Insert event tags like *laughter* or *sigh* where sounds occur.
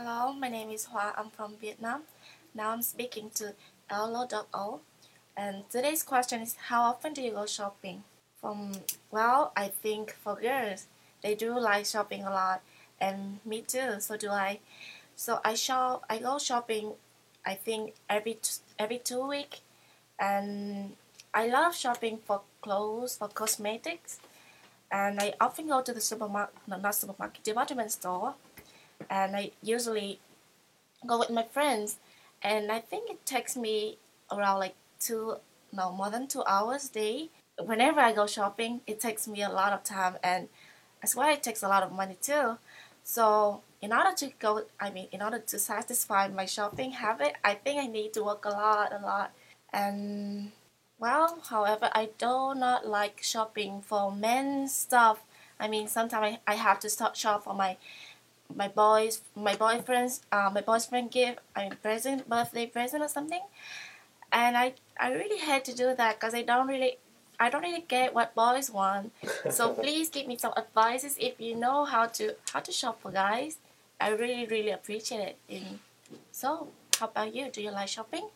Hello, my name is Hoa. I'm from Vietnam. Now I'm speaking to ELLLO. And today's question is how often do you go shopping? From well, I think for girls, they do like shopping a lot and me too, so do I. So I shop I go shopping I think every every two week and I love shopping for clothes, for cosmetics and I often go to the supermarket, no, not supermarket, department store and I usually go with my friends. And I think it takes me around like two no more than two hours day. Whenever I go shopping it takes me a lot of time and as well it takes a lot of money too. So in order to go I mean in order to satisfy my shopping habit I think I need to work a lot a lot. And well however I do not like shopping for men's stuff. I mean sometimes I, I have to start shop for my my boys my boyfriend's uh, my boyfriend give a present birthday present or something. And I I really hate to do that because I don't really I don't really get what boys want. So *laughs* please give me some advices if you know how to how to shop for guys. I really really appreciate it. And so how about you? Do you like shopping